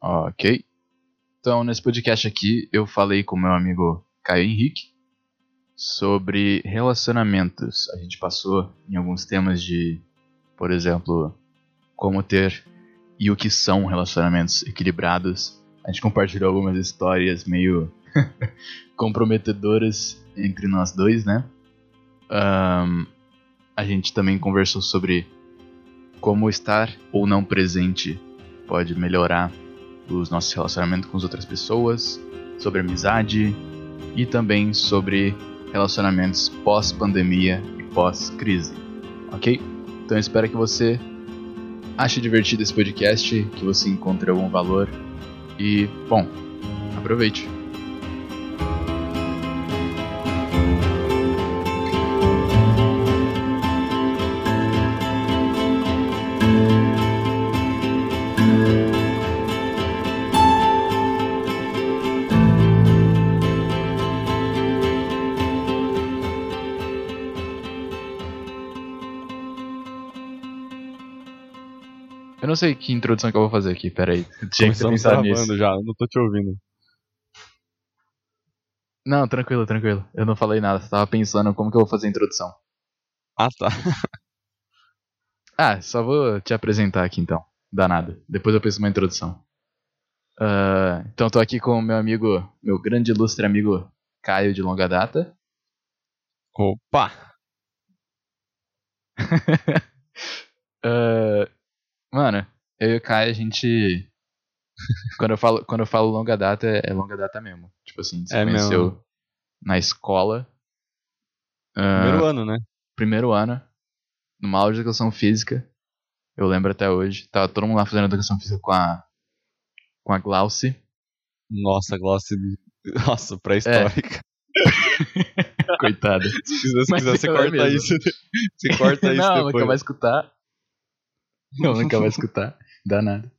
Ok. Então, nesse podcast aqui, eu falei com meu amigo Caio Henrique sobre relacionamentos. A gente passou em alguns temas de, por exemplo, como ter e o que são relacionamentos equilibrados. A gente compartilhou algumas histórias meio comprometedoras entre nós dois, né? Um, a gente também conversou sobre como estar ou não presente pode melhorar os nossos relacionamentos com as outras pessoas, sobre amizade e também sobre relacionamentos pós-pandemia e pós-crise, ok? Então eu espero que você ache divertido esse podcast, que você encontre algum valor e, bom, aproveite! Não sei que introdução que eu vou fazer aqui, peraí. Tinha que gravando nisso. já, não tô te ouvindo. Não, tranquilo, tranquilo. Eu não falei nada, tava pensando como que eu vou fazer a introdução. Ah, tá. Ah, só vou te apresentar aqui então. Danado. Depois eu penso uma introdução. Ah, então tô aqui com o meu amigo, meu grande ilustre amigo Caio de longa data. Opa! Ah, mano, eu e o Caio, a gente. quando, eu falo, quando eu falo longa data, é longa data mesmo. Tipo assim, se É conheceu mesmo. na escola. ah, Primeiro ano, né? primeiro ano, numa aula de educação física. Eu lembro até hoje. Tava todo mundo lá fazendo educação física com a. com a Glauce. Nossa, Gloss. Nossa, pré-histórica. Coitada. Se quiser, se quiser você é corta mesmo. isso. Você corta isso não, depois. vai escutar. Não, nunca vai escutar. Dá nada.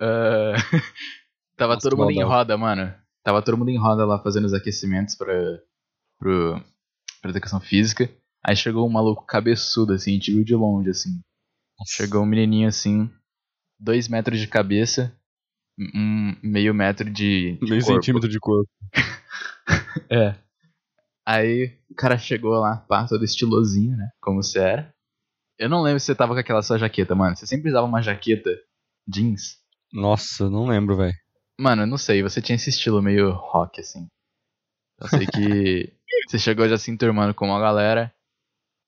Ah, Tava Nossa, todo mundo em roda, mano. Tava todo mundo em roda lá fazendo os aquecimentos pra, pro, pra educação física. Aí chegou um maluco cabeçudo, assim, a gente viu de longe, assim. Chegou um menininho, assim, dois metros de cabeça, um meio metro de, de Meio corpo. centímetro de corpo. É. Aí o cara chegou lá, pá, todo estilosinho, né? Como você era. Eu não lembro se você tava com aquela sua jaqueta, mano. Você sempre usava uma jaqueta jeans. Nossa, não lembro, velho. Mano, eu não sei, você tinha esse estilo meio rock, assim. Eu sei que você chegou já se enturmando com uma galera.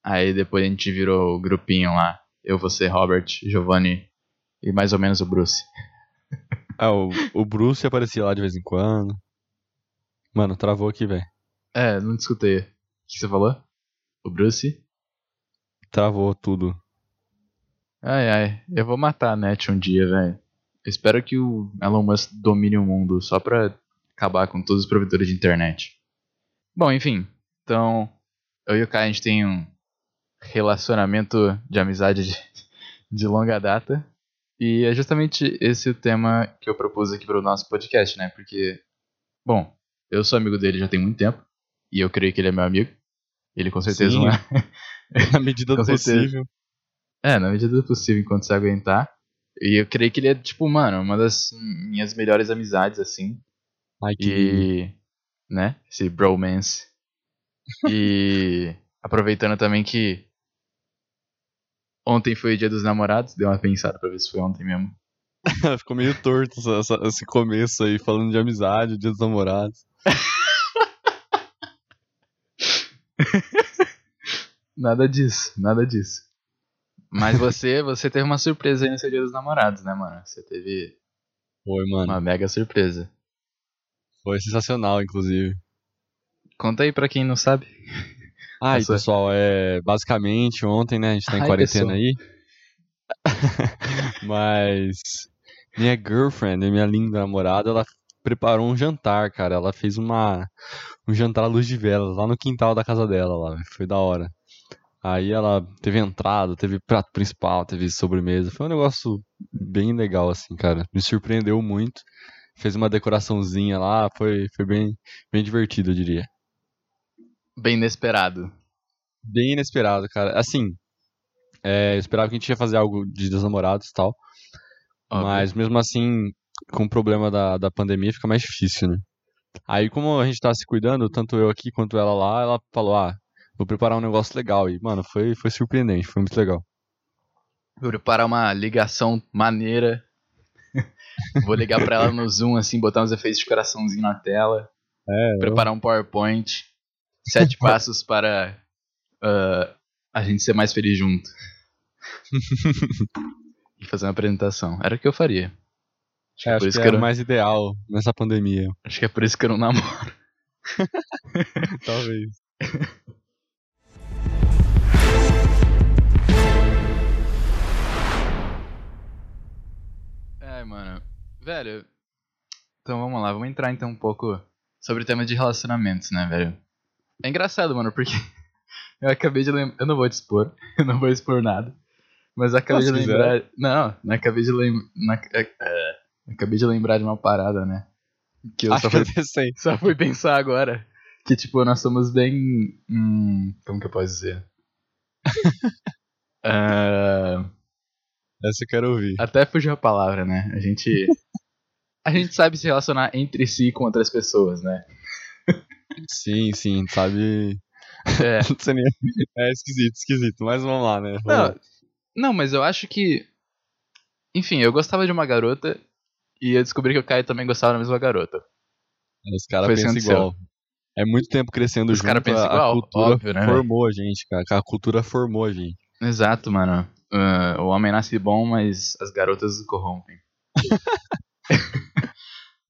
Aí depois a gente virou o grupinho lá. Eu, você, Robert, Giovanni e mais ou menos o Bruce. Ah, o, o Bruce aparecia lá de vez em quando. Mano, travou aqui, velho. É, não te escutei. O que você falou? O Bruce? Travou tudo. Ai, ai. Eu vou matar a net um dia, velho. Espero que o Elon Musk domine o mundo só pra acabar com todos os provedores de internet. Bom, enfim. Então, eu e o Kai, a gente tem um relacionamento de amizade de, de longa data. E é justamente esse o tema que eu propus aqui para o nosso podcast, né? Porque, bom, eu sou amigo dele já tem muito tempo. E eu creio que ele é meu amigo. Ele com certeza Sim. não é. Na medida do possível. É, na medida do possível, enquanto você aguentar. E eu creio que ele é, tipo, mano, uma das minhas melhores amizades, assim. Ai, que E. Né? Esse bromance. E. aproveitando também que. Ontem foi o dia dos namorados, deu uma pensada pra ver se foi ontem mesmo. Ficou meio torto essa- esse começo aí, falando de amizade, dia dos namorados. Nada disso, nada disso. Mas você, você teve uma surpresa aí no seu dia dos namorados, né, mano? Você teve Foi, mano. uma mega surpresa. Foi sensacional, inclusive. Conta aí pra quem não sabe. Ah, e Essa- pessoal, é basicamente ontem, né? A gente tá em Ai, quarentena pessoal. aí. Mas minha girlfriend, minha linda namorada, ela preparou um jantar, cara. Ela fez uma um jantar à luz de velas lá no quintal da casa dela, lá. Foi da hora. Aí ela teve entrada, teve prato principal, teve sobremesa. Foi um negócio bem legal, assim, cara. Me surpreendeu muito. Fez uma decoraçãozinha lá, foi, foi bem, bem divertido, eu diria. Bem inesperado. bem inesperado, cara. Assim, é, eu esperava que a gente ia fazer algo de Dia dos namorados e tal. Mas mesmo assim, com o problema da, da pandemia fica mais difícil, né? Aí, como a gente tá se cuidando, tanto eu aqui quanto ela lá, ela falou, ah, vou preparar um negócio legal. E, mano, foi, foi surpreendente, foi muito legal. Vou preparar uma ligação maneira. Vou ligar pra ela no Zoom, assim, botar uns efeitos de coraçãozinho na tela. É, Preparar um PowerPoint. Sete passos para uh, a gente ser mais feliz junto. e fazer uma apresentação. Era o que eu faria. É, acho por isso que que era eu o mais ideal nessa pandemia. Acho que é por isso que eu não namoro. Talvez. Velho. Então vamos lá, vamos entrar então um pouco sobre o tema de relacionamentos, né, velho? É engraçado, mano, porque eu acabei de lembrar. Eu não vou te expor, eu não vou expor nada. Mas eu acabei Se de quiser. lembrar. Não, não acabei de lembrar. acabei de lembrar de uma parada, né? Que eu Acho só é fui, só fui pensar agora. Que, tipo, nós somos bem. Hum, como que eu posso dizer? Ah, Essa eu quero ouvir. até fugiu a palavra, né? A gente. A gente sabe se relacionar entre si com outras pessoas, né? Sim, sim, sabe. É. É esquisito, esquisito. Mas vamos lá, né? Vamos Não, lá. não, mas eu acho que. Enfim, eu gostava de uma garota e eu descobri que o Caio também gostava da mesma garota. Os caras pensam igual. É muito tempo crescendo Os junto. cara pensam a- igual, a cultura óbvio, né, formou a gente, cara. A cultura formou a gente. Exato, mano. Ah, o homem nasce bom, mas as garotas o corrompem.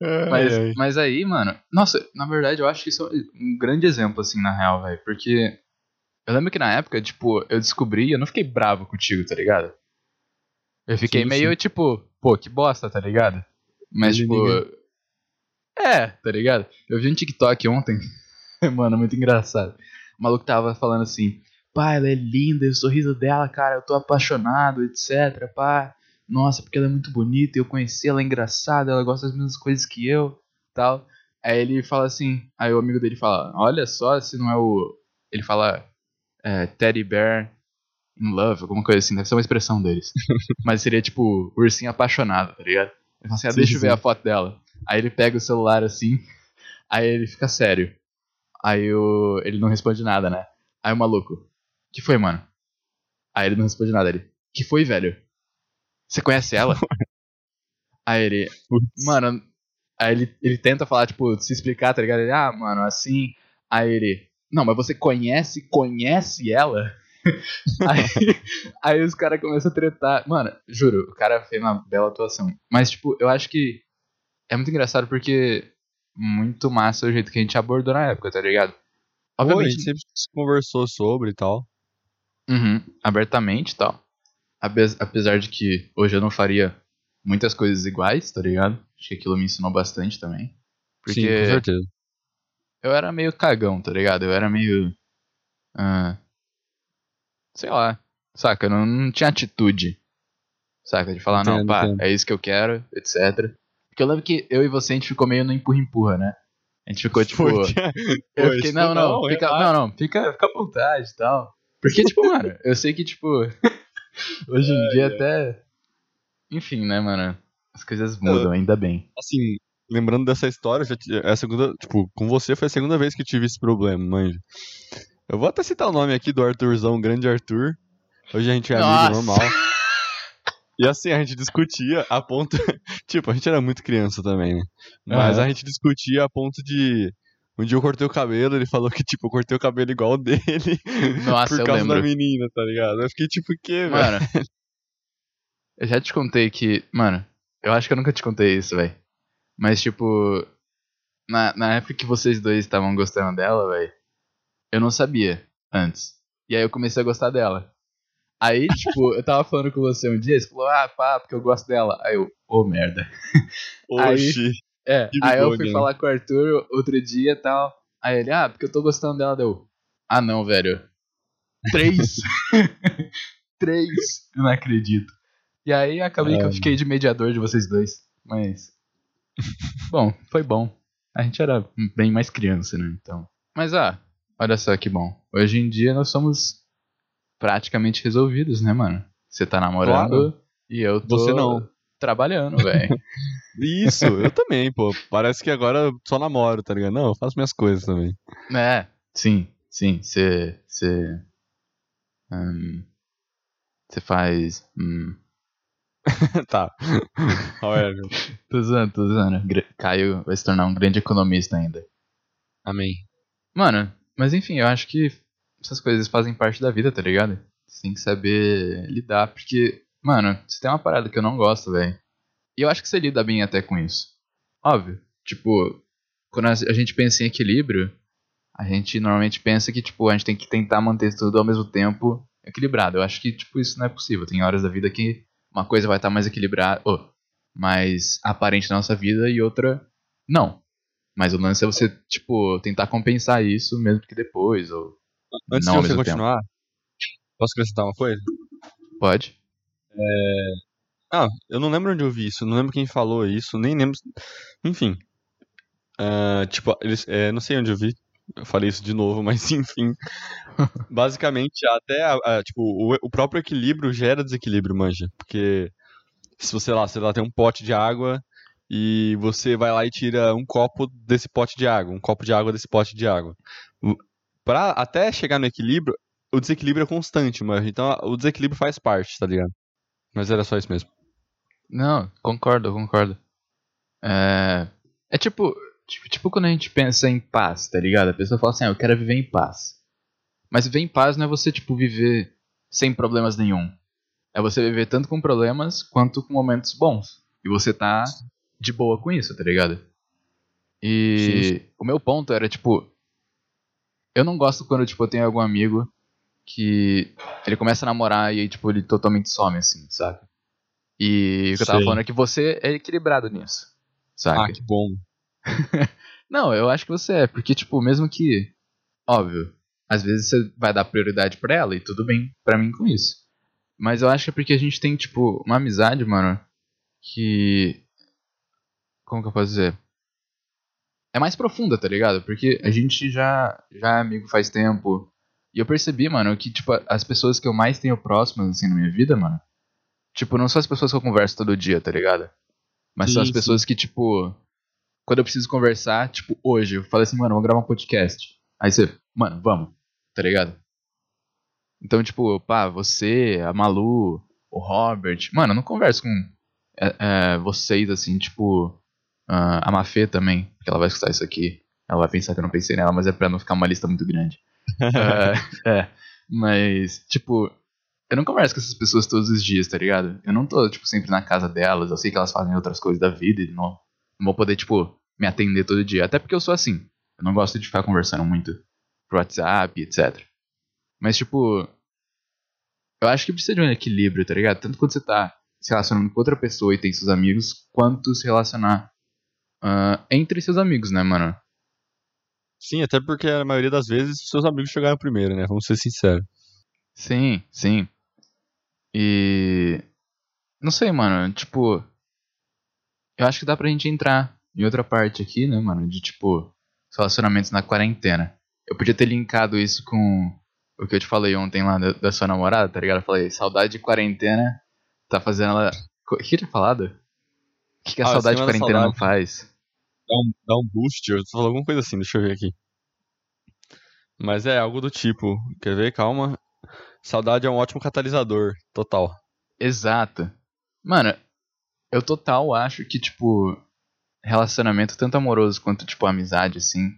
Mas, Ai, ai. mas aí, mano. Nossa, na verdade, eu acho que isso é um grande exemplo, assim, na real, velho. Porque eu lembro que na época, tipo, eu descobri, eu não fiquei bravo contigo, tá ligado? Eu fiquei Sim, meio, tipo, pô, que bosta, tá ligado? Mas, Ele tipo. ninguém- É, tá ligado? Eu vi um TikTok ontem, mano, muito engraçado. O maluco tava falando assim, pá, ela é linda, e o sorriso dela, cara, eu tô apaixonado, etc, pá. Nossa, porque ela é muito bonita, eu conheci ela, é engraçada, ela gosta das mesmas coisas que eu, tal. Aí ele fala assim, aí o amigo dele fala, olha só se não é o... Ele fala, é, teddy bear in love, alguma coisa assim, deve ser uma expressão deles. Mas seria tipo, ursinho apaixonado, tá ligado? Ele fala assim, ah, deixa eu ver a foto dela. Aí ele pega o celular assim, aí ele fica sério. Aí o... ele não responde nada, né? Aí o maluco, que foi, mano? Aí ele não responde nada, ele, que foi, velho? Você conhece ela? aí ele, mano, aí ele, ele tenta falar, tipo, se explicar, tá ligado? Ele, ah, mano, assim. Aí ele, não, mas você conhece, conhece ela? aí, aí os caras começam a tretar. Mano, juro, o cara fez uma bela atuação. Mas, tipo, eu acho que é muito engraçado porque muito massa o jeito que a gente abordou na época, tá ligado? Pô, a Obviamente, gente sempre se conversou sobre e tal. Uhum, abertamente e tal. Ape- Apesar de que hoje eu não faria muitas coisas iguais, tá ligado? Acho que aquilo me ensinou bastante também. Porque Sim, com certeza. eu era meio cagão, tá ligado? Eu era meio. ah, sei lá. Saca? Eu não, não tinha atitude. Saca? De falar, não, Entendo, pá, entendo. é isso que eu quero, etc. Porque eu lembro que eu e você a gente ficou meio no empurra-empurra, né? A gente ficou tipo. Eu fiquei, não, não, não, fica, não, não, fica, fica à vontade e tal. Porque, tipo, mano, eu sei que, tipo, hoje em dia até. Enfim, né, mano? As coisas mudam, ainda bem. assim, lembrando dessa história, já é a segunda, tipo, com você foi a segunda vez que eu tive esse problema, manja. Eu vou até citar o nome aqui do Arthurzão, grande Arthur. Hoje a gente é Nossa. amigo normal. E assim, a gente discutia a ponto. tipo, a gente era muito criança também, né? Mas Aham. a gente discutia a ponto de. Um dia eu cortei o cabelo, ele falou que, tipo, eu cortei o cabelo igual o dele. Nossa, por causa da menina, tá ligado? Eu fiquei tipo, o quê, velho? Mano, eu já te contei que. Mano, eu acho que eu nunca te contei isso, velho. Mas, tipo, na, na época que vocês dois estavam gostando dela, velho, eu não sabia antes. E aí eu comecei a gostar dela. Aí, tipo, eu tava falando com você um dia, você falou, ah, pá, porque eu gosto dela. Aí eu, ô merda. aí- Oxi. É, Que aí eu fui né? falar com o Arthur outro dia e tal. Aí ele, ah, porque eu tô gostando dela, deu. Ah, não, velho. Três. Três. Eu não acredito. E aí acabei que eu É. fiquei de mediador de vocês dois. Mas. Bom, foi bom. A gente era bem mais criança, né? Então. Mas ah, olha só que bom. Hoje em dia nós somos praticamente resolvidos, né, mano? Você tá namorando Claro. e eu tô. Você não. Trabalhando, velho. Isso, eu também, pô. Parece que agora eu só namoro, tá ligado? Não, eu faço minhas coisas também. É, sim, sim. Você. Você. Você faz. Hum, tá. However. tô zoando, tô zoando. Caio vai se tornar um grande economista ainda. Amém. Mano, mas enfim, eu acho que essas coisas fazem parte da vida, tá ligado? Você tem que saber lidar, porque, mano, se tem uma parada que eu não gosto, velho. E eu acho que você lida bem até com isso. Óbvio. Tipo, quando a gente pensa em equilíbrio, a gente normalmente pensa que, tipo, a gente tem que tentar manter tudo ao mesmo tempo equilibrado. Eu acho que, tipo, isso não é possível. Tem horas da vida que uma coisa vai estar mais equilibrada, ou mais aparente na nossa vida e outra não. Mas o lance é você, tipo, tentar compensar isso mesmo que depois, ou Antes Não de você mesmo tempo. continuar, posso acrescentar uma coisa? pode. Ah, eu não lembro onde eu vi isso, não lembro quem falou isso, nem lembro. Enfim. Ah, tipo, eles, é, não sei onde eu vi. Eu falei isso de novo, mas enfim. Basicamente, até a- a- tipo, o, o próprio equilíbrio gera desequilíbrio, manja. Porque se você lá, sei lá, tem um pote de água e você vai lá e tira um copo desse pote de água, um copo de água desse pote de água. Pra até chegar no equilíbrio, o desequilíbrio é constante, manja. Então o desequilíbrio faz parte, tá ligado? Mas era só isso mesmo. Não, concordo, concordo. É, é tipo, tipo, tipo quando a gente pensa em paz, tá ligado? A pessoa fala assim, ah, eu quero viver em paz. Mas viver em paz não é você, tipo, viver sem problemas nenhum. É você viver tanto com problemas quanto com momentos bons. E você tá de boa com isso, tá ligado? E o meu ponto era, tipo, eu não gosto quando, tipo, eu tenho algum amigo que ele começa a namorar e aí, tipo, ele totalmente some, assim, saca? E o que eu tava falando é que você é equilibrado nisso, saca? Ah, que bom. Não, eu acho que você é, porque, tipo, mesmo que. Óbvio, às vezes você vai dar prioridade pra ela e tudo bem pra mim com isso. Mas eu acho que é porque a gente tem, tipo, uma amizade, mano, que. Como que eu posso dizer? É mais profunda, tá ligado? Porque a gente já, já é amigo faz tempo. E eu percebi, mano, que, tipo, as pessoas que eu mais tenho próximas, assim, na minha vida, mano. Tipo, não são as pessoas que eu converso todo dia, tá ligado? Mas são as Sim, pessoas que, tipo, quando eu preciso conversar, tipo, hoje, eu falo assim, mano, vamos gravar um podcast. Aí você, mano, vamos, tá ligado? Então, tipo, pá, você, a Malu, o Robert, mano, eu não converso com é, é, vocês, assim, tipo, ah, a Mafê também, porque ela vai escutar isso aqui. Ela vai pensar que eu não pensei nela, mas é pra não ficar uma lista muito grande. É, é, mas, tipo, eu não converso com essas pessoas todos os dias, tá ligado? Eu não tô, tipo, sempre na casa delas, eu sei que elas fazem outras coisas da vida e não, não vou poder, tipo, me atender todo dia. Até porque eu sou assim. Eu não gosto de ficar conversando muito pro WhatsApp, etc. Mas, tipo, eu acho que precisa de um equilíbrio, tá ligado? Tanto quando você tá se relacionando com outra pessoa e tem seus amigos, quanto se relacionar ah, entre seus amigos, né, mano? Sim, até porque a maioria das vezes seus amigos chegaram primeiro, né? Vamos ser sinceros. Sim, sim. E. Não sei, mano. Tipo. Eu acho que dá pra gente entrar em outra parte aqui, né, mano? De tipo. os Relacionamentos na quarentena. Eu podia ter linkado isso com o que eu te falei ontem lá da, da sua namorada, tá ligado? Eu falei, saudade de quarentena tá fazendo ela. O que eu tinha falado? O que, que a Ah, saudade de quarentena não faz? Dá um, dá um boost, eu falou alguma coisa assim, deixa eu ver aqui. Mas é algo do tipo, quer ver? Calma. Saudade é um ótimo catalisador, total. Exato. Mano, eu total acho que, tipo, relacionamento tanto amoroso quanto, tipo, amizade, assim,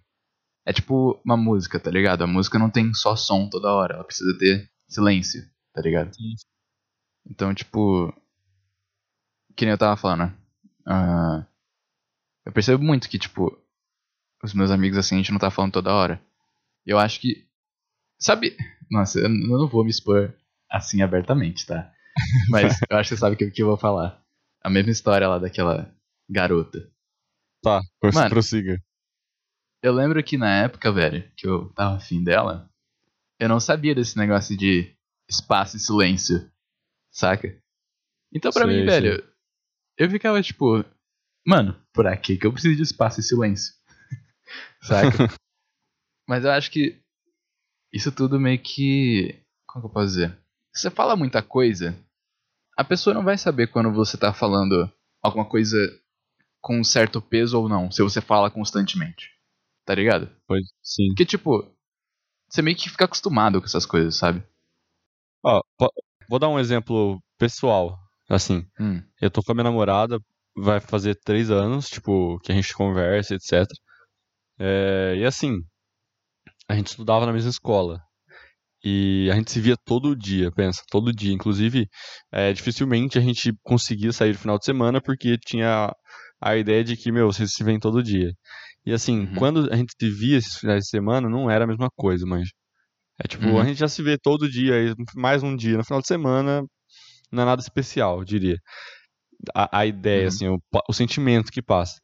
é tipo uma música, tá ligado? A música não tem só som toda hora, ela precisa ter silêncio, tá ligado? Sim. Então, tipo, que nem eu tava falando, ah, eu percebo muito que, tipo, os meus amigos, assim, a gente não tá falando toda hora. Eu acho que, sabe, nossa, eu não vou me expor assim abertamente, tá? Mas eu acho que você sabe o que, que eu vou falar. A mesma história lá daquela garota. Tá, pro- Mano. prossiga. Eu lembro que na época, velho, que eu tava afim dela, eu não sabia desse negócio de espaço e silêncio, saca? Então pra Sei, mim, sei. velho, eu ficava tipo, mano, por aqui que eu preciso de espaço e silêncio, saca? Mas eu acho que isso tudo meio que. Como que eu posso dizer? Se você fala muita coisa, a pessoa não vai saber quando você tá falando alguma coisa com um certo peso ou não, se você fala constantemente. Tá ligado? Pois sim. Porque, tipo, você meio que fica acostumado com essas coisas, sabe? Ó, po- vou dar um exemplo pessoal. Assim, Hum. eu tô com a minha namorada, vai fazer três anos, tipo, que a gente conversa, etc. É, e assim, a gente estudava na mesma escola. E a gente se via todo dia, pensa, todo dia. Inclusive, é, dificilmente a gente conseguia sair no final de semana porque tinha a ideia de que, meu, vocês se veem todo dia. E assim, Uhum. quando a gente se via esses finais de semana, não era a mesma coisa, mas. É tipo, Uhum. a gente já se vê todo dia, mais um dia no final de semana, não é nada especial, eu diria. A, a ideia, Uhum. assim, o, o sentimento que passa.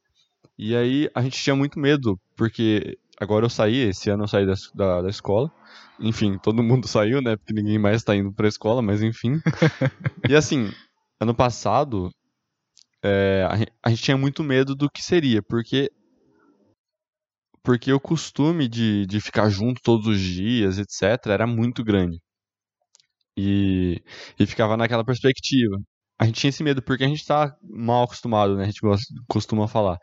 E aí a gente tinha muito medo, porque agora eu saí, esse ano eu saí da, da, da escola. Enfim, todo mundo saiu, né? Porque ninguém mais tá indo pra escola, mas enfim. e assim, ano passado, é, a, a gente tinha muito medo do que seria, porque. Porque o costume de, de ficar junto todos os dias, etc., era muito grande. E, e ficava naquela perspectiva. A gente tinha esse medo porque a gente tá mal acostumado, né? A gente gosta- costuma falar.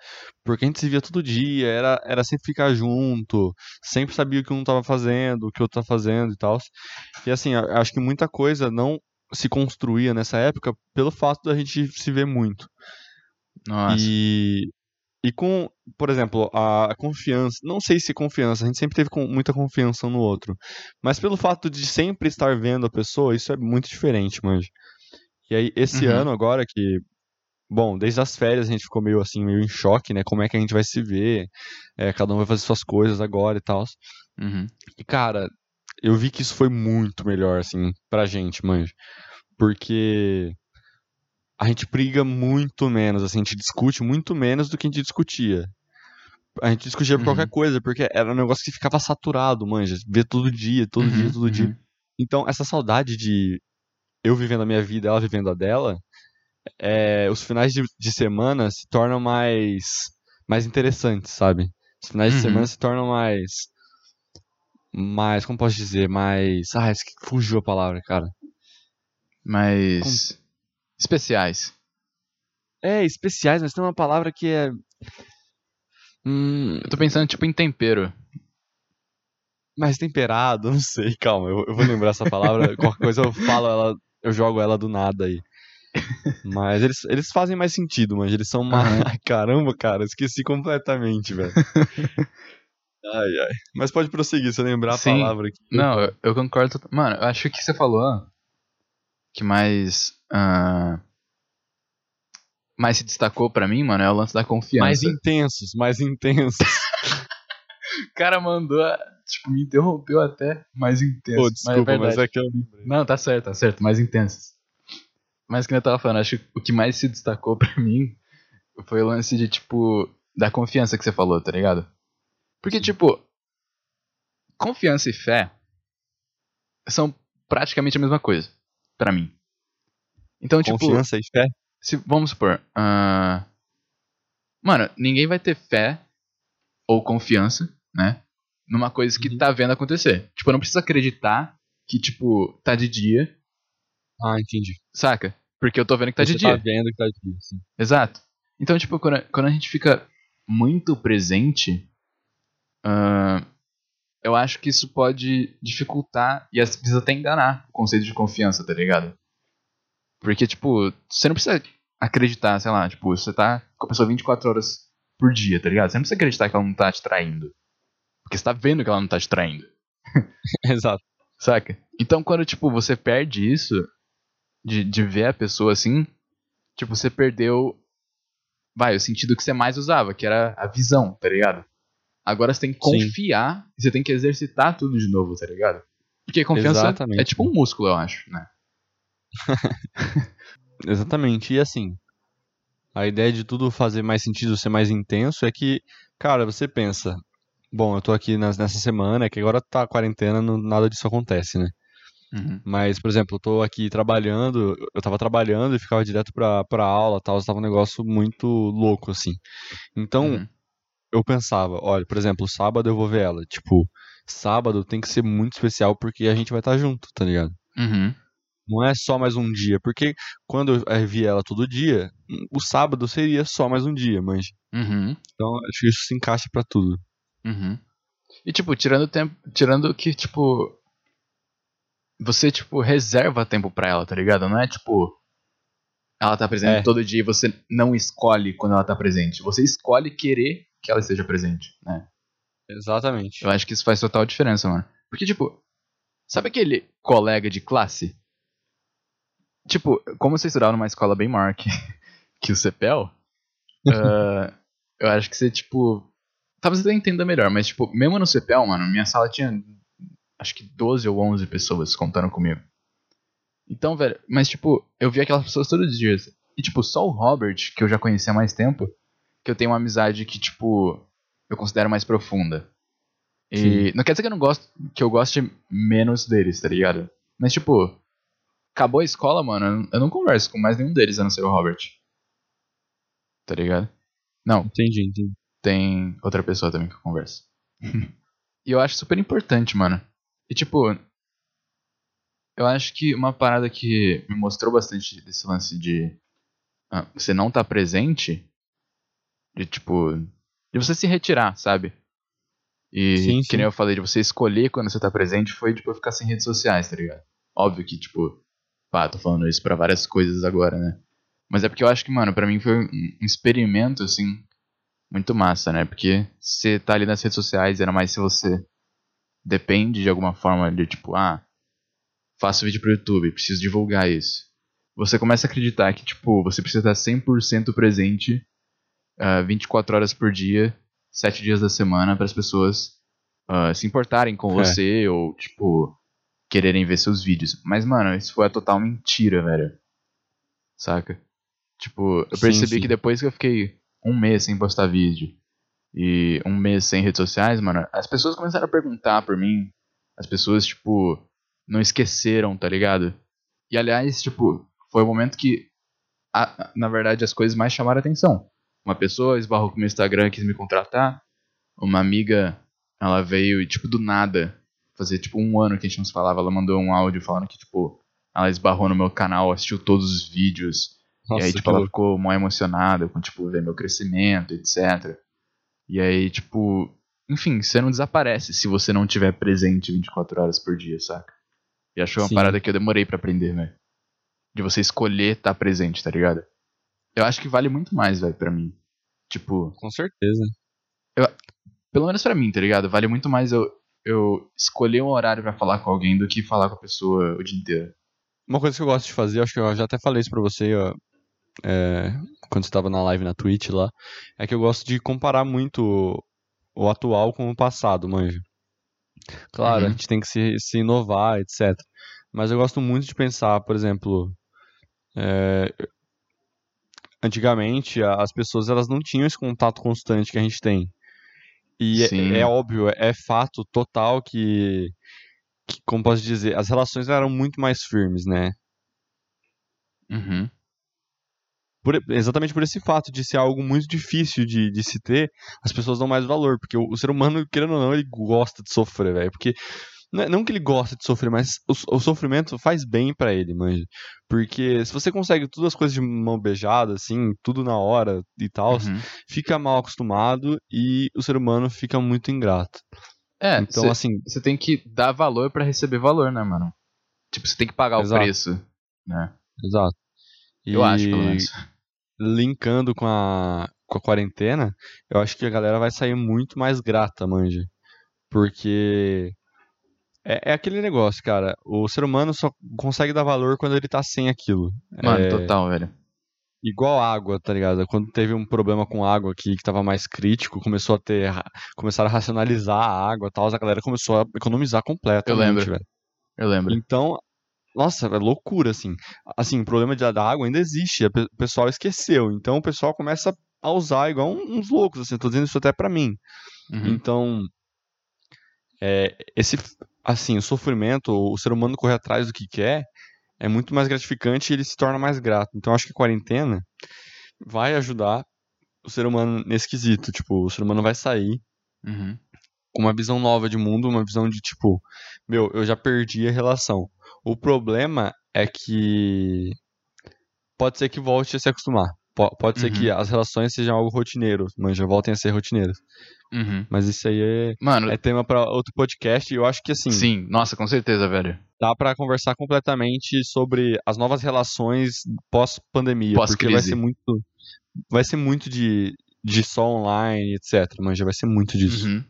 Porque a gente se via todo dia, era, era sempre ficar junto, sempre sabia o que um tava fazendo, o que o outro tá fazendo e tal. E assim, acho que muita coisa não se construía nessa época pelo fato da gente se ver muito. Nossa. E, e com, por exemplo, a, confiança, não sei se confiança, a gente sempre teve muita confiança um no outro, mas pelo fato de sempre estar vendo a pessoa, isso é muito diferente, manja. E aí, esse Uhum. ano agora que, bom, desde as férias a gente ficou meio assim, meio em choque, né, como é que a gente vai se ver, é, cada um vai fazer suas coisas agora e tal. Uhum. E, cara, eu vi que isso foi muito melhor, assim, pra gente, manja. Porque a gente briga muito menos, assim, a gente discute muito menos do que a gente discutia. A gente discutia por Uhum. qualquer coisa, porque era um negócio que ficava saturado, manja. Ver todo dia, todo dia, Uhum, todo dia. uhum. Então, essa saudade de eu vivendo a minha vida, ela vivendo a dela, é, os finais de, de semana se tornam mais, mais interessantes, sabe? Os finais de Uhum. semana se tornam mais. Mais, como posso dizer? Mais. Ah, fugiu a palavra, cara. Mas. Especiais. É, especiais, mas tem uma palavra que é. Hum, Eu tô pensando, tipo, em tempero. mais temperado, não sei, calma, eu, eu vou lembrar essa palavra. Qualquer coisa eu falo ela, eu jogo ela do nada aí. Mas eles, eles fazem mais sentido, mas eles são mais. Aham. Ai, Caramba, cara, esqueci completamente, velho. Ai, ai. Mas pode prosseguir, se eu lembrar a Sim. palavra aqui. Não, eu, eu concordo. Mano, eu acho que você falou que mais. ah, mais se destacou pra mim, mano, é o lance da confiança. Mais intensos, mais intensos. O cara mandou. Tipo, me interrompeu até mais intenso. Pô, desculpa, é mas, é que eu lembrei. Não, tá certo, tá certo, mais intensas. Mas que eu tava falando, acho que o que mais se destacou pra mim foi o lance de, tipo, da confiança que você falou, tá ligado? Porque, tipo, confiança e fé são praticamente a mesma coisa, pra mim. Então, tipo, Confiança e fé. se, vamos supor, ah, mano, ninguém vai ter fé ou confiança, né? Numa coisa que Uhum. tá vendo acontecer. Tipo, não precisa acreditar que, tipo, tá de dia, Ah, entendi. saca? Porque eu tô vendo que tá Você de dia. tá vendo que tá de dia, sim. Exato. Então, tipo, quando a, quando a gente fica muito presente, ah, eu acho que isso pode dificultar e às vezes até enganar o conceito de confiança, tá ligado? Porque, tipo, você não precisa acreditar, sei lá, tipo, você tá com a pessoa 24 horas por dia, tá ligado? Você não precisa acreditar que ela não tá te traindo. Porque você tá vendo que ela não tá te traindo. Exato. Saca? Então quando, tipo, você perde isso, de, de ver a pessoa assim, tipo, você perdeu, vai, o sentido que você mais usava, que era a visão, tá ligado? Agora você tem que Sim. confiar e você tem que exercitar tudo de novo, tá ligado? Porque confiança Exatamente. é tipo um músculo, eu acho, né? Exatamente. E assim, a ideia de tudo fazer mais sentido, ser mais intenso, é que, cara, você pensa, bom, eu tô aqui nas- nessa semana, é que agora tá a quarentena, não, nada disso acontece, né? Uhum. Mas, por exemplo, eu tô aqui trabalhando, eu tava trabalhando e ficava direto pra, pra aula tal, tava um negócio muito louco, assim. Então, Uhum. eu pensava, olha, por exemplo, sábado eu vou ver ela. Tipo, sábado tem que ser muito especial porque a gente vai estar junto, tá ligado? Uhum. Não é só mais um dia, porque quando eu vi ela todo dia, o sábado seria só mais um dia, mas. Uhum. Então acho que isso se encaixa pra tudo. Uhum. E tipo, tirando tempo. Tirando que, tipo. Você, tipo, reserva tempo pra ela, tá ligado? Não é tipo. Ela tá presente É. todo dia e você não escolhe quando ela tá presente. Você escolhe querer que ela esteja presente, né? Exatamente. Eu acho que isso faz total diferença, mano. Porque, tipo, sabe aquele colega de classe? Tipo, como você estudava numa escola bem maior que, que o CEPEL, ah, eu acho que você, tipo. Talvez você entenda melhor, mas, tipo, mesmo no CEPEL, mano, minha sala tinha acho que 12 ou 11 pessoas contando comigo. Então, velho, mas, tipo, eu vi aquelas pessoas todos os dias. E, tipo, só o Robert, que eu já conhecia há mais tempo, que eu tenho uma amizade que, tipo, eu considero mais profunda. E não quer dizer que eu não gosto, que eu goste menos deles, tá ligado? Mas tipo, acabou a escola, mano, eu não converso com mais nenhum deles a não ser o Robert. Tá ligado? Não, Entendi, entendi. Tem outra pessoa também que eu converso. e eu acho super importante, mano. E tipo, eu acho que uma parada que me mostrou bastante desse lance de ah, você não tá presente, de tipo, de você se retirar, sabe? E Sim, que sim. nem eu falei, de você escolher quando você tá presente foi tipo eu ficar sem redes sociais, tá ligado? Óbvio que, tipo, pá, tô falando isso pra várias coisas agora, né? Mas é porque eu acho que, mano, pra mim foi um experimento, assim, muito massa, né? Porque você tá ali nas redes sociais, era mais se você depende de alguma forma de, tipo, ah, faço vídeo pro YouTube, preciso divulgar isso. Você começa a acreditar que, tipo, você precisa estar 100% presente ah, 24 horas por dia, 7 dias da semana, para as pessoas ah, se importarem com É. você ou, tipo, quererem ver seus vídeos. Mas, mano, isso foi a total mentira, velho. Saca? Tipo, eu Sim, percebi sim. que depois que eu fiquei um mês sem postar vídeo e um mês sem redes sociais, mano, as pessoas começaram a perguntar por mim. As pessoas, tipo, não esqueceram, tá ligado? E aliás, tipo, foi o momento que, a- na verdade, as coisas mais chamaram atenção. Uma pessoa esbarrou com o meu Instagram, quis me contratar. Uma amiga, ela veio e, tipo, do nada, fazia tipo um ano que a gente não se falava, ela mandou um áudio falando que, tipo, ela esbarrou no meu canal, assistiu todos os vídeos. Nossa, e aí, tipo, ela ficou mó emocionada com, tipo, ver meu crescimento, etc. E aí, tipo, enfim, você não desaparece se você não tiver presente 24 horas por dia, saca? E acho que é uma Sim. parada que eu demorei pra aprender, velho. De você escolher estar presente, tá ligado? Eu acho que vale muito mais, velho, pra mim. Tipo, Com certeza. pelo menos pra mim, tá ligado? Vale muito mais eu, eu escolher um horário pra falar com alguém do que falar com a pessoa o dia inteiro. Uma coisa que eu gosto de fazer, acho que eu já até falei isso pra você ó, é, quando você tava na live na Twitch lá, é que eu gosto de comparar muito o, o atual com o passado, manja. Claro, Uhum. a gente tem que se, se inovar, etc. Mas eu gosto muito de pensar, por exemplo, é, antigamente as pessoas elas não tinham esse contato constante que a gente tem. E é, é óbvio, é, é fato total que, que, como posso dizer, as relações eram muito mais firmes, né? Uhum. Por- exatamente por esse fato de ser algo muito difícil de, de se ter, as pessoas dão mais valor, porque o, o ser humano, querendo ou não, ele gosta de sofrer, velho. Porque não, é- que ele gosta de sofrer, mas o, o sofrimento faz bem pra ele, manja. Porque se você consegue todas as coisas de mão beijada, assim, tudo na hora e tal, Uhum. fica mal acostumado e o ser humano fica muito ingrato. É, Então, cê- assim, você tem que dar valor pra receber valor, né, mano? Tipo, você tem que pagar Exato. o preço, né? exato. Eu acho, pelo E- menos. Linkando com a, com a quarentena, eu acho que a galera vai sair muito mais grata, manja. Porque é, é aquele negócio, cara. O ser humano só consegue dar valor quando ele tá sem aquilo. Mano, É total, velho. igual água, tá ligado? Quando teve um problema com água aqui que tava mais crítico, começou a ter. ra- Começaram a racionalizar a água e tal, a galera começou a economizar completamente, lembro. velho. Eu lembro. Então, nossa, é loucura, assim. Assim, o problema de- da água ainda existe, o pessoal esqueceu. Então o pessoal começa a usar igual uns loucos, assim, tô dizendo isso até pra mim. Uhum. Então, é, esse, assim, o sofrimento, o ser humano correr atrás do que quer, é muito mais gratificante e ele se torna mais grato. Então, acho que a quarentena vai ajudar o ser humano nesse quesito. Tipo, o ser humano vai sair Uhum. Com uma visão nova de mundo, uma visão de tipo, meu, eu já perdi a relação. O problema é que pode ser que volte a se acostumar. Po- Pode ser Uhum. que as relações sejam algo rotineiro, manja, voltem a ser rotineiras. Uhum. Mas isso aí é, Mano, é tema pra outro podcast e eu acho que assim, sim, nossa, com certeza, velho. dá pra conversar completamente sobre as novas relações pós-pandemia, porque vai ser muito vai ser muito de de só online, etc. Manja, vai ser muito disso. Uhum.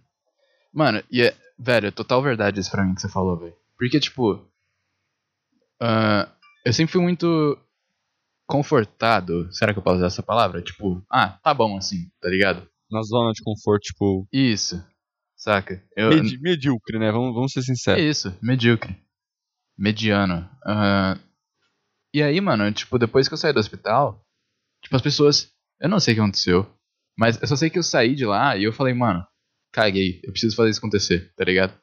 Mano, e é, velho, é total verdade isso pra mim que você falou, velho. Porque, tipo, ah, eu sempre fui muito confortado, será que eu posso usar essa palavra? Tipo, ah, tá bom assim, tá ligado? Na zona de conforto, tipo, Isso, saca? Eu, medi- medíocre, né? Vamos, vamos ser é sinceros. isso, medíocre. Mediano. Ah, e aí, mano, tipo, depois que eu saí do hospital, tipo, as pessoas. Eu não sei o que aconteceu. Mas eu só sei que eu saí de lá e eu falei, mano, caguei, eu preciso fazer isso acontecer, tá ligado?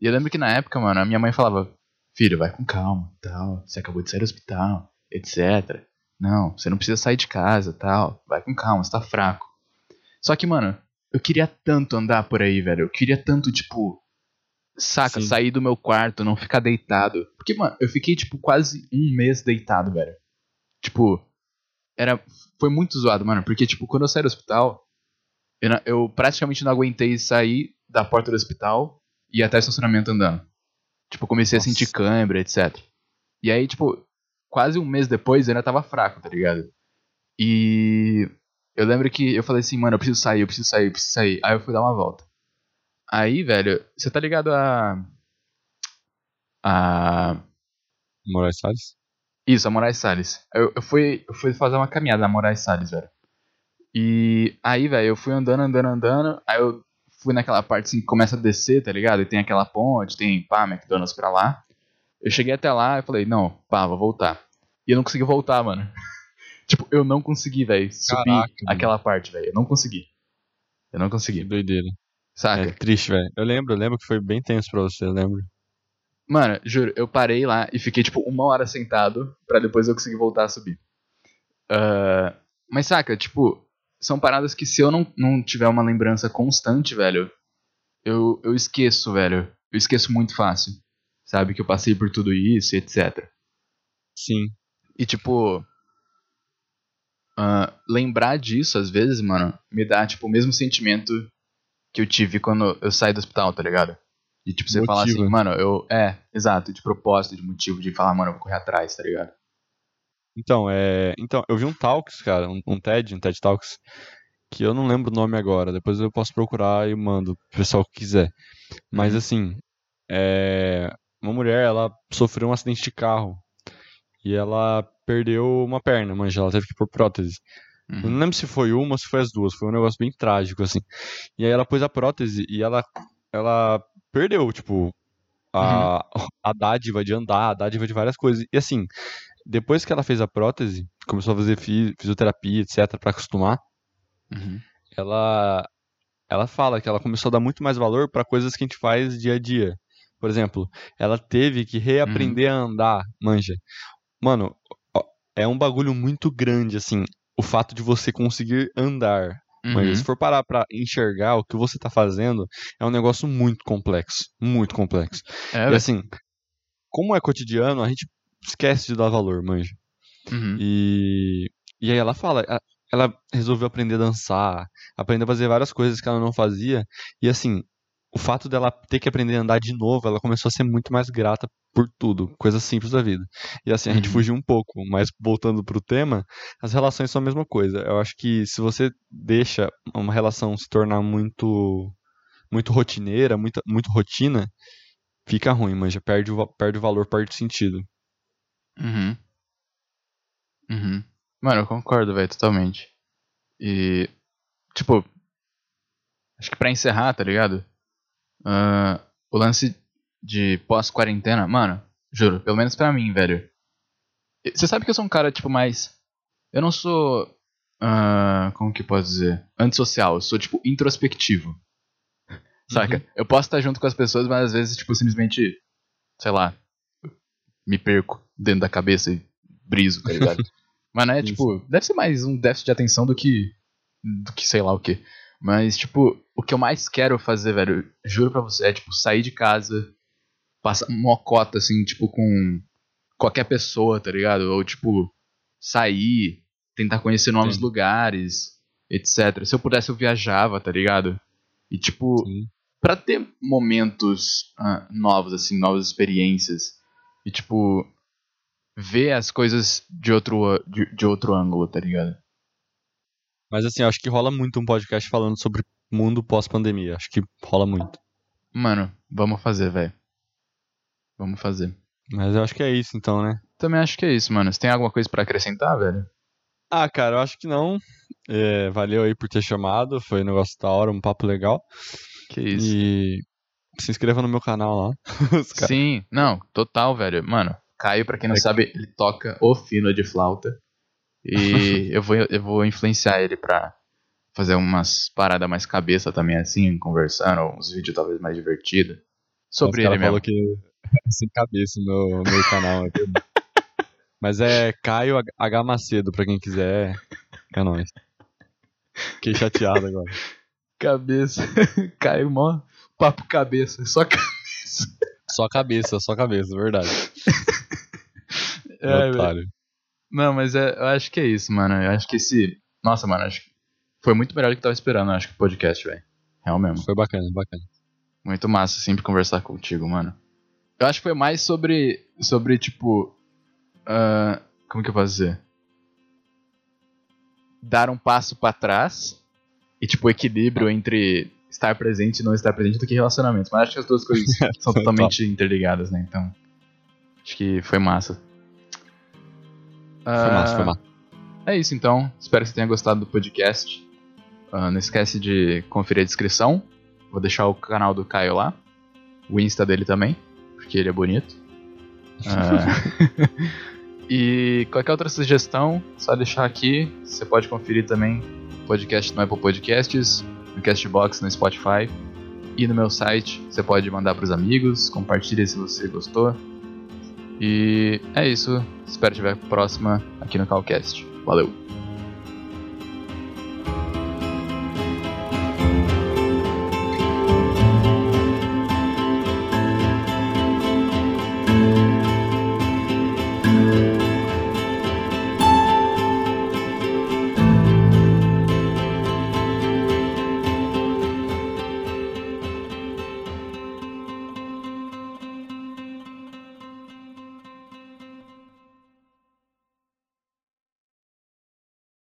e eu lembro que na época, mano, a minha mãe falava, filho, vai com calma, tal, você acabou de sair do hospital, etc. Não, você não precisa sair de casa, tal, vai com calma, você tá fraco. Só que, mano, eu queria tanto andar por aí, velho, eu queria tanto, tipo, saca, Sim. sair do meu quarto, não ficar deitado. Porque, mano, eu fiquei, tipo, quase um mês deitado, velho. Tipo, era. Foi muito zoado, mano. Porque, tipo, quando eu saí do hospital, eu, eu praticamente não aguentei sair da porta do hospital e ir até o estacionamento andando. Tipo, comecei Nossa. a sentir câimbra, etc. E aí, tipo, quase um mês depois eu ainda tava fraco, tá ligado? E eu lembro que eu falei assim, mano, eu preciso sair, eu preciso sair, eu preciso sair. Aí eu fui dar uma volta. Aí, velho, você tá ligado a. A. Moraes Salles? Isso, a Moraes Salles. Eu, eu, fui, eu fui fazer uma caminhada na Moraes Salles, velho. E aí, velho, eu fui andando, andando, andando. Aí eu fui naquela parte assim que começa a descer, tá ligado? E tem aquela ponte, tem pá, McDonald's pra lá. Eu cheguei até lá e falei, não, pá, vou voltar. E eu não consegui voltar, mano. tipo, eu não consegui, velho, subir Caraca, mano. aquela parte, velho. Eu não consegui. Eu não Que consegui. doideira. Saca? É triste, velho. Eu lembro, eu lembro que foi bem tenso pra você, eu lembro. Mano, juro, eu parei lá e fiquei tipo uma hora sentado pra depois eu conseguir voltar a subir. Ah, mas saca, tipo, são paradas que se eu não, não tiver uma lembrança constante, velho, eu, eu esqueço, velho. Eu esqueço muito fácil. Sabe, que eu passei por tudo isso etc. Sim. E tipo. ah, lembrar disso, às vezes, mano, me dá, tipo, o mesmo sentimento que eu tive quando eu saí do hospital, tá ligado? E tipo, você falar assim, mano, eu. É, exato, de propósito, de motivo, de falar, mano, eu vou correr atrás, tá ligado? Então, é. Então, eu vi um Talks, cara, um, um TED, um TED Talks, que eu não lembro o nome agora. Depois eu posso procurar e mando pro pessoal que quiser. Mas Uhum. assim, é. Uma mulher, ela sofreu um acidente de carro. E ela perdeu uma perna, manja, ela teve que pôr prótese. Uhum. não lembro se foi uma ou se foi as duas, foi um negócio bem trágico, assim. E aí ela pôs a prótese e ela, ela perdeu, tipo, a, a dádiva de andar, a dádiva de várias coisas. E assim, depois que ela fez a prótese, começou a fazer fi- fisioterapia, etc, pra acostumar, Uhum. ela, ela fala que ela começou a dar muito mais valor pra coisas que a gente faz dia a dia. Por exemplo, ela teve que reaprender a andar, manja. Mano, é um bagulho muito grande, assim, o fato de você conseguir andar. Mas Uhum. se for parar pra enxergar o que você tá fazendo, é um negócio muito complexo. Muito complexo. É, E assim, como é cotidiano, a gente esquece de dar valor, manja. Uhum. E, e aí ela fala, ela resolveu aprender a dançar, aprender a fazer várias coisas que ela não fazia. E assim, o fato dela ter que aprender a andar de novo, ela começou a ser muito mais grata por tudo, coisas simples da vida. E assim, a gente Uhum. fugiu um pouco, mas voltando pro tema, as relações são a mesma coisa. Eu acho que se você deixa uma relação se tornar muito muito rotineira, muito, muito rotina, fica ruim, manja, perde o, perde o valor, perde o sentido. Uhum. Uhum. Mano, eu concordo, velho, totalmente. E, tipo, acho que pra encerrar, tá ligado? Ah, o lance de pós-quarentena, mano, juro, pelo menos pra mim, velho. Você sabe que eu sou um cara, tipo, mais. Eu não sou. ah, como que posso dizer? Antissocial, eu sou, tipo, introspectivo. Saca? Eu posso estar junto com as pessoas, mas às vezes, tipo, simplesmente. Sei lá. Me perco dentro da cabeça e briso, tá ligado? mas não é, tipo. Deve ser mais um déficit de atenção do que. Do que sei lá o que. Mas, tipo, o que eu mais quero fazer, velho, juro pra você, é, tipo, sair de casa, passar mocota, assim, tipo, com qualquer pessoa, tá ligado? Ou tipo, sair, tentar conhecer novos Sim. lugares, etc. Se eu pudesse, eu viajava, tá ligado? E tipo, Sim. pra ter momentos ah, novos, assim, novas experiências. E tipo, ver as coisas de outro, de, de outro ângulo, tá ligado? Mas assim, eu acho que rola muito um podcast falando sobre mundo pós-pandemia. Acho que rola muito. Mano, vamos fazer, velho. Vamos fazer. Mas eu acho que é isso então, né? Também acho que é isso, mano. Você tem alguma coisa pra acrescentar, velho? Ah, cara, eu acho que não. É, valeu aí por ter chamado. Foi um negócio da hora, um papo legal. Que isso. E se inscreva no meu canal lá. Sim, não, total, velho. Mano, Caio, pra quem não É sabe, ele toca o fino de flauta. E eu vou, eu vou influenciar ele pra fazer umas paradas mais cabeça também, assim, conversando, uns vídeos talvez mais divertidos. Sobre cara ele mesmo. falou que sem cabeça no meu canal. é verdade. Mas é Caio H- H Macedo, pra quem quiser. É nóis. Fiquei chateado agora. Cabeça. Caio, mó papo cabeça. Só cabeça. Só cabeça, só cabeça, verdade. É. Otário. Não, mas é, eu acho que é isso, mano. Eu acho que esse. Nossa, mano, acho que foi muito melhor do que eu tava esperando, eu acho que o podcast, velho. Real mesmo. Foi bacana, bacana. Muito massa sempre conversar contigo, mano. Eu acho que foi mais sobre. Sobre, tipo. ah, como que eu posso dizer? Dar um passo pra trás. E, tipo, equilíbrio entre estar presente e não estar presente do que relacionamento. Mas acho que as duas coisas são Total. totalmente interligadas, né? Então. Acho que foi massa. Foi massa, foi Ah, massa. é isso então. Espero que você tenha gostado do podcast. Ah, não esquece de conferir a descrição. Vou deixar o canal do Caio lá. O Insta dele também, porque ele é bonito. Ah, e qualquer outra sugestão, só deixar aqui. Você pode conferir também o podcast no Apple Podcasts, no Castbox, no Spotify. E no meu site, você pode mandar para os amigos, compartilha se você gostou. E é isso. Espero te ver próxima aqui no Calcast. Valeu!